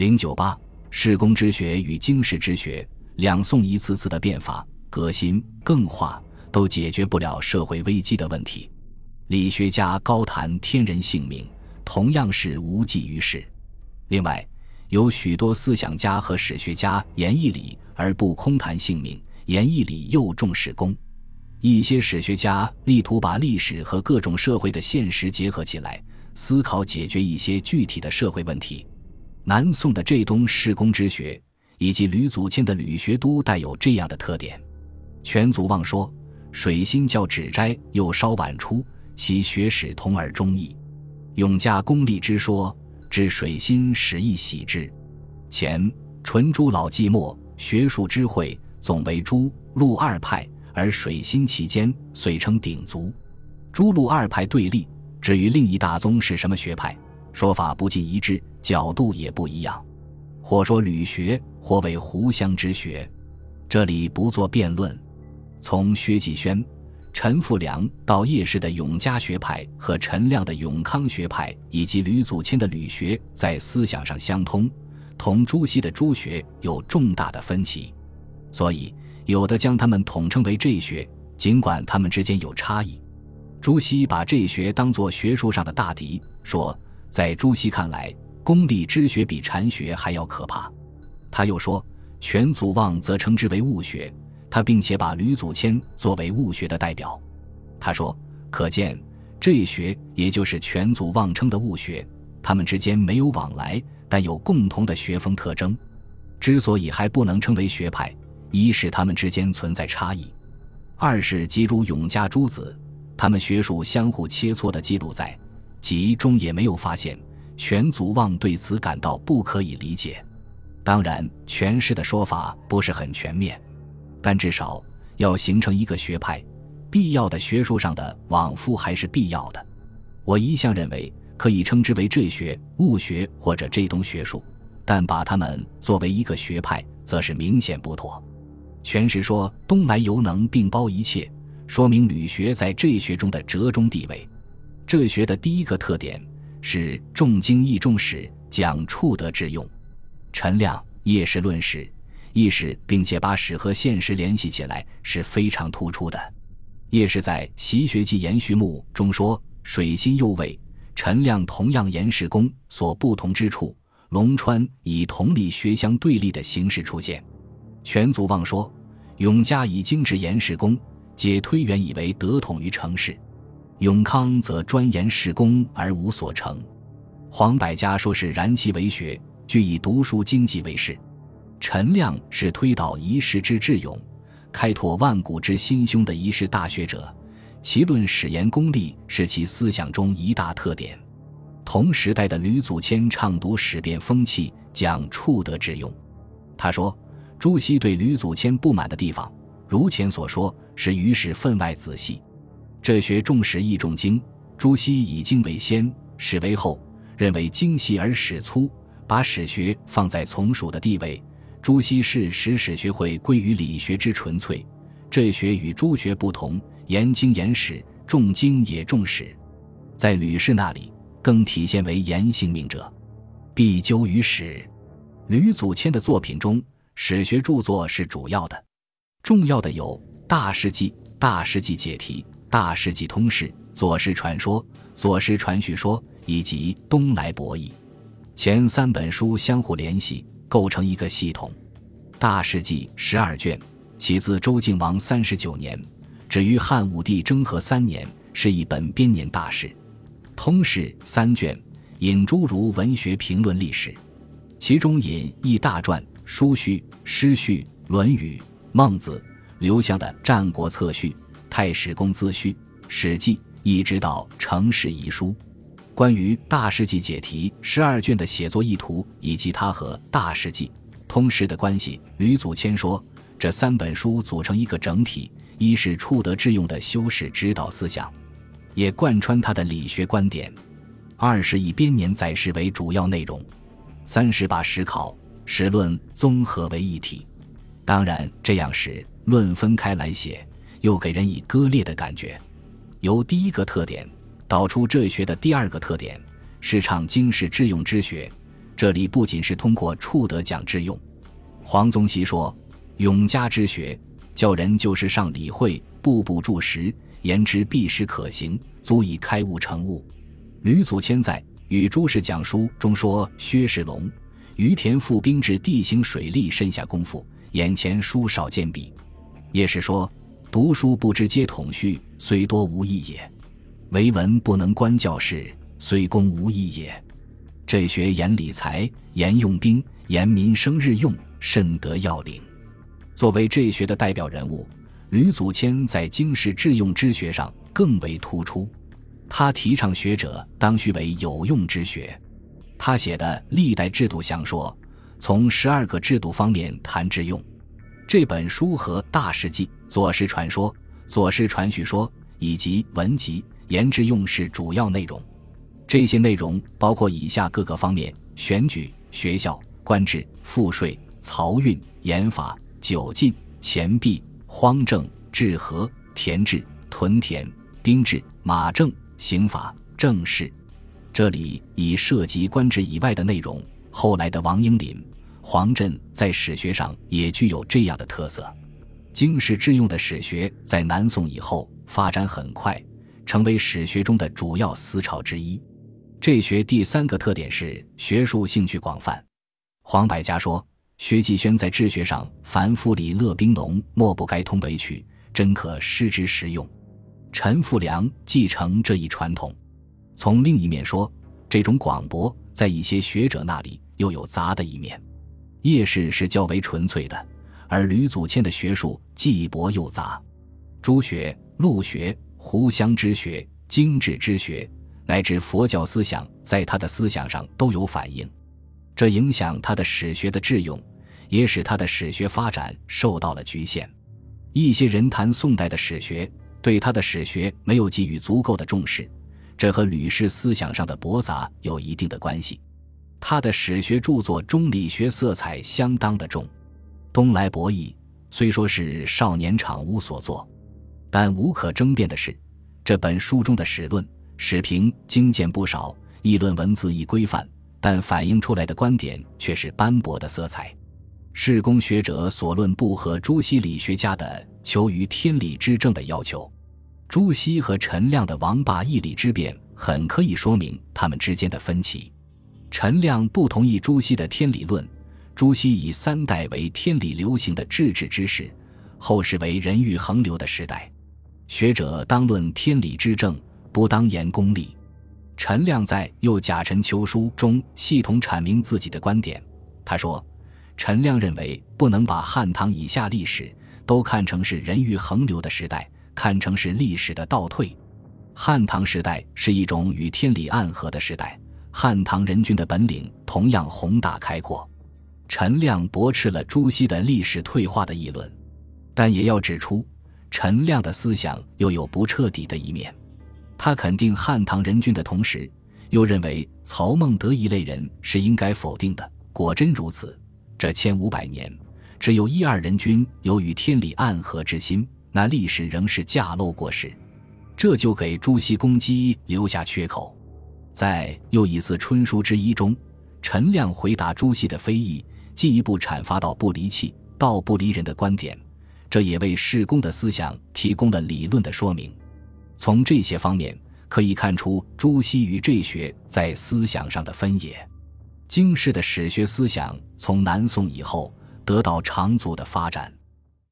零九八，世公之学与经世之学，两宋一次次的变法、革新、更化，都解决不了社会危机的问题。理学家高谈天人性命，同样是无济于事。另外，有许多思想家和史学家言义理而不空谈性命，言义理又重视功。一些史学家力图把历史和各种社会的现实结合起来，思考解决一些具体的社会问题。南宋的浙东世公之学以及吕祖谦的吕学都带有这样的特点。全祖望说：“水心教指斋，又稍晚出。”其学史通而忠义，永嘉功利之说，至水心始亦喜之。前纯诸老寂寞，学术之会总为诸陆二派，而水心其间，遂称鼎足。诸陆二派对立，至于另一大宗是什么学派，说法不尽一致，角度也不一样。或说吕学，或为湖湘之学，这里不做辩论。从薛继轩。陈复良到叶氏的永嘉学派和陈亮的永康学派，以及吕祖谦的吕学，在思想上相通，同朱熹的朱学有重大的分歧，所以有的将他们统称为这学，尽管他们之间有差异。朱熹把这学当作学术上的大敌，说在朱熹看来，功利之学比禅学还要可怕。他又说，全祖望则称之为物学。他并且把吕祖谦作为物学的代表，他说：“可见这一学也就是全祖望称的物学，他们之间没有往来，但有共同的学风特征。之所以还不能称为学派，一是他们之间存在差异，二是即如永嘉诸子，他们学术相互切磋的记录在集中也没有发现。全祖望对此感到不可以理解。当然，全师的说法不是很全面。”但至少要形成一个学派，必要的学术上的往复还是必要的。我一向认为可以称之为这学、物学或者这东学术，但把它们作为一个学派，则是明显不妥。全是说东来犹能并包一切，说明吕学在这学中的折中地位。这学的第一个特点是重经义重史，讲处德之用。陈亮叶氏论史。意识，并且把史和现实联系起来是非常突出的。叶氏在《习学记延续目》中说：“水心右卫陈亮同样言事功所不同之处，龙川以同理学相对立的形式出现。”全祖望说：“永嘉以精致言事功，皆推原以为得统于成事；永康则专研事功而无所成。”黄百家说是然其为学，俱以读书经济为事。陈亮是推导一世之智勇，开拓万古之心胸的一世大学者，其论史言功力是其思想中一大特点。同时代的吕祖谦畅读史变风气，讲处德之用。他说，朱熹对吕祖谦不满的地方，如前所说，是于史分外仔细。这学重史亦重经，朱熹以经为先，史为后，认为经细而史粗，把史学放在从属的地位。朱熹是使史学会归于理学之纯粹，这学与朱学不同，言经言史，重经也重史，在吕氏那里更体现为言性命者，必究于史。吕祖谦的作品中，史学著作是主要的，重要的有《大事记》《大事记解题》《大事记通释》《左氏传说》《左氏传叙说》以及《东来博弈》，前三本书相互联系。构成一个系统，《大事记》十二卷，起自周敬王三十九年，止于汉武帝征和三年，是一本编年大事。《通释》三卷，引诸如文学评论历史，其中引《易大传》《书序》《诗序》《论语》《孟子》刘向的《战国策序》《太史公自序》《史记》，一直到《成史遗书》。关于《大事记》解题十二卷的写作意图，以及它和《大事记》通识的关系，吕祖谦说，这三本书组成一个整体，一是处德致用的修史指导思想，也贯穿他的理学观点；二是以编年载事为主要内容；三是把史考、史论综合为一体。当然，这样史论分开来写，又给人以割裂的感觉。由第一个特点。导出这学的第二个特点是唱经世致用之学，这里不仅是通过处得讲致用。黄宗羲说：“永嘉之学，教人就是上理会，步步注实，言之必实可行，足以开悟成悟。”吕祖谦在《与诸事讲书》中说：“薛世龙、于田赋兵制地形水利甚下功夫，眼前书少见笔。”叶氏说：“读书不知皆统序，虽多无益也；为文不能观教事，虽功无益也。”这学言理财，言用兵，言民生日用，甚得要领。作为这学的代表人物，吕祖谦在经世致用之学上更为突出。他提倡学者当须为有用之学。他写的《历代制度详说》，从十二个制度方面谈致用。这本书和《大事记》《左氏传说》《左氏传叙说》以及《文集》言致用是主要内容。这些内容包括以下各个方面：选举、学校、官制、赋税、漕运、盐法、酒禁、钱币、荒政、治河、田制、屯田、兵制、马政、刑法、政事。这里已涉及官制以外的内容。后来的王英林、黄震在史学上也具有这样的特色。经世致用的史学在南宋以后发展很快，成为史学中的主要思潮之一。这学第三个特点是学术兴趣广泛。黄百家说：“薛继轩在治学上，凡夫礼乐兵农，莫不该通为曲，真可施之实用。”陈复良继承这一传统。从另一面说，这种广博在一些学者那里又有杂的一面。叶氏是较为纯粹的，而吕祖谦的学术既博又杂。朱学、陆学、胡湘之学、精致之学。乃至佛教思想在他的思想上都有反映，这影响他的史学的致用，也使他的史学发展受到了局限。一些人谈宋代的史学，对他的史学没有给予足够的重视，这和吕氏思想上的驳杂有一定的关系。他的史学著作中理学色彩相当的重，《东来博弈》虽说是少年场屋所作，但无可争辩的是，这本书中的史论。史评精简不少，议论文字亦规范，但反映出来的观点却是斑驳的色彩。世公学者所论不合朱熹理学家的求于天理之正的要求。朱熹和陈亮的王霸义理之辩，很可以说明他们之间的分歧。陈亮不同意朱熹的天理论，朱熹以三代为天理流行的治治之时，后世为人欲横流的时代。学者当论天理之正。不当言功利。陈亮在《又贾陈求书》中系统阐明自己的观点。他说：“陈亮认为，不能把汉唐以下历史都看成是人欲横流的时代，看成是历史的倒退。汉唐时代是一种与天理暗合的时代，汉唐人君的本领同样宏大开阔。”陈亮驳斥了朱熹的历史退化的议论，但也要指出，陈亮的思想又有不彻底的一面。他肯定汉唐人君的同时，又认为曹孟德一类人是应该否定的。果真如此，这千五百年只有一二人君有与天理暗合之心，那历史仍是架漏过时，这就给朱熹攻击留下缺口。在《又一次春书之一》中，陈亮回答朱熹的非议，进一步阐发到不离气、道不离人的观点，这也为世公的思想提供了理论的说明。从这些方面可以看出朱熹与这学在思想上的分野。经世的史学思想从南宋以后得到长足的发展。